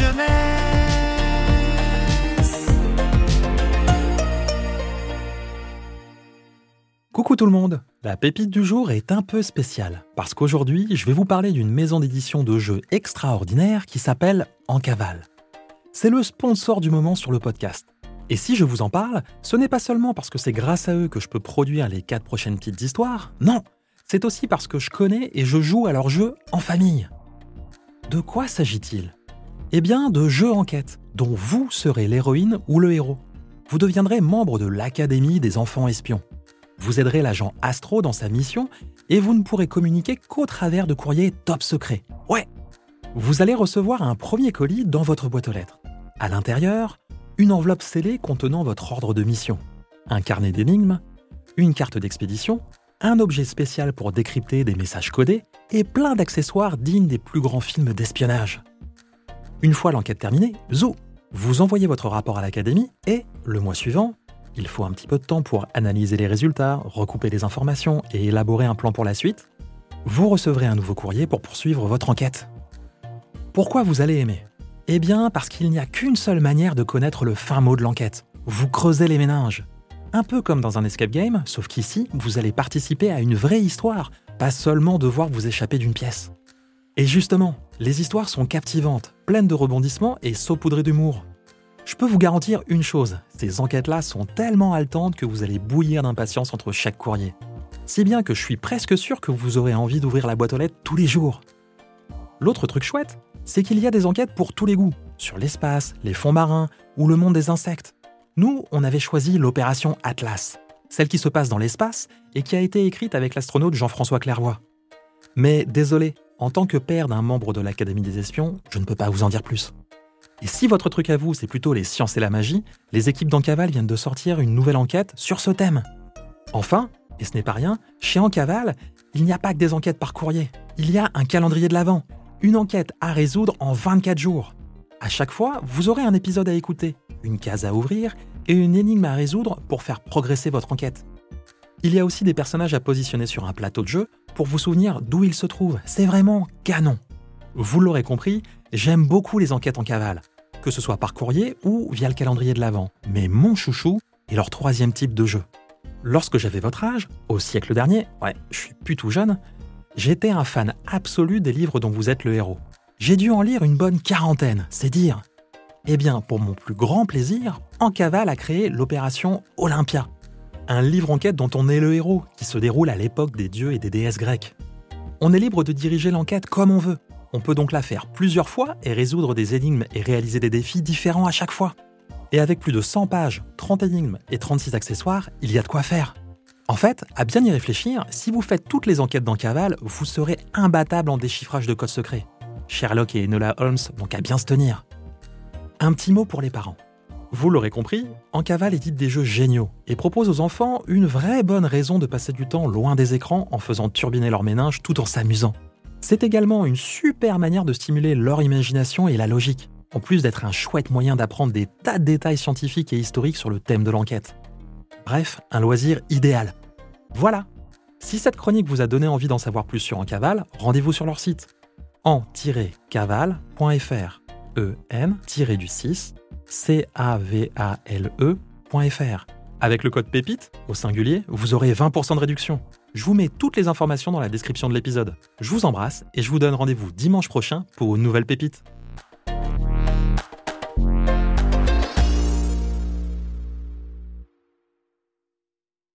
jeunesse. Coucou tout le monde La pépite du jour est un peu spéciale, parce qu'aujourd'hui, je vais vous parler d'une maison d'édition de jeux extraordinaire qui s'appelle En Cavale. C'est le sponsor du moment sur le podcast. Et si je vous en parle, ce n'est pas seulement parce que c'est grâce à eux que je peux produire les quatre prochaines petites histoires, non, c'est aussi parce que je connais et je joue à leurs jeux en famille. De quoi s'agit-il? Eh bien, de jeux enquête, dont vous serez l'héroïne ou le héros. Vous deviendrez membre de l'Académie des enfants espions. Vous aiderez l'agent Astro dans sa mission et vous ne pourrez communiquer qu'au travers de courriers top secrets. Ouais Vous allez recevoir un premier colis dans votre boîte aux lettres. À l'intérieur, une enveloppe scellée contenant votre ordre de mission, un carnet d'énigmes, une carte d'expédition, un objet spécial pour décrypter des messages codés et plein d'accessoires dignes des plus grands films d'espionnage. Une fois l'enquête terminée, zou, vous envoyez votre rapport à l'académie et, le mois suivant, il faut un petit peu de temps pour analyser les résultats, recouper les informations et élaborer un plan pour la suite, vous recevrez un nouveau courrier pour poursuivre votre enquête. Pourquoi vous allez aimer? Eh bien parce qu'il n'y a qu'une seule manière de connaître le fin mot de l'enquête. Vous creusez les méninges. Un peu comme dans un escape game, sauf qu'ici, vous allez participer à une vraie histoire, pas seulement devoir vous échapper d'une pièce. Et justement, les histoires sont captivantes, pleines de rebondissements et saupoudrées d'humour. Je peux vous garantir une chose, ces enquêtes-là sont tellement haletantes que vous allez bouillir d'impatience entre chaque courrier. Si bien que je suis presque sûr que vous aurez envie d'ouvrir la boîte aux lettres tous les jours. L'autre truc chouette, c'est qu'il y a des enquêtes pour tous les goûts, sur l'espace, les fonds marins ou le monde des insectes. Nous, on avait choisi l'opération Atlas, celle qui se passe dans l'espace et qui a été écrite avec l'astronaute Jean-François Clairvoy. Mais désolé, en tant que père d'un membre de l'Académie des espions, je ne peux pas vous en dire plus. Et si votre truc à vous, c'est plutôt les sciences et la magie, les équipes d'Encaval viennent de sortir une nouvelle enquête sur ce thème. Enfin, et ce n'est pas rien, chez Encaval, il n'y a pas que des enquêtes par courrier. Il y a un calendrier de l'Avent, une enquête à résoudre en 24 jours. À chaque fois, vous aurez un épisode à écouter, une case à ouvrir et une énigme à résoudre pour faire progresser votre enquête. Il y a aussi des personnages à positionner sur un plateau de jeu pour vous souvenir d'où ils se trouvent. C'est vraiment canon. Vous l'aurez compris, j'aime beaucoup les enquêtes en cavale, que ce soit par courrier ou via le calendrier de l'Avent. Mais mon chouchou est leur troisième type de jeu. Lorsque j'avais votre âge, au siècle dernier, ouais, je suis plus jeune, j'étais un fan absolu des livres dont vous êtes le héros. J'ai dû en lire une bonne quarantaine, c'est dire. Eh bien, pour mon plus grand plaisir, Encaval a créé l'opération Olympia, un livre enquête dont on est le héros, qui se déroule à l'époque des dieux et des déesses grecques. On est libre de diriger l'enquête comme on veut, on peut donc la faire plusieurs fois et résoudre des énigmes et réaliser des défis différents à chaque fois. Et avec plus de 100 pages, 30 énigmes et 36 accessoires, il y a de quoi faire. En fait, à bien y réfléchir, si vous faites toutes les enquêtes dans Caval, vous serez imbattable en déchiffrage de codes secrets. Sherlock et Enola Holmes n'ont qu'à bien se tenir. Un petit mot pour les parents. Vous l'aurez compris, Encaval édite des jeux géniaux et propose aux enfants une vraie bonne raison de passer du temps loin des écrans en faisant turbiner leur méninge tout en s'amusant. C'est également une super manière de stimuler leur imagination et la logique, en plus d'être un chouette moyen d'apprendre des tas de détails scientifiques et historiques sur le thème de l'enquête. Bref, un loisir idéal. Voilà Si cette chronique vous a donné envie d'en savoir plus sur Encaval, rendez-vous sur leur site en-caval.fr en-du-6 c-a-v-a-l-e.fr Avec le code PÉPITE, au singulier, vous aurez 20% de réduction. Je vous mets toutes les informations dans la description de l'épisode. Je vous embrasse et je vous donne rendez-vous dimanche prochain pour une nouvelle pépite.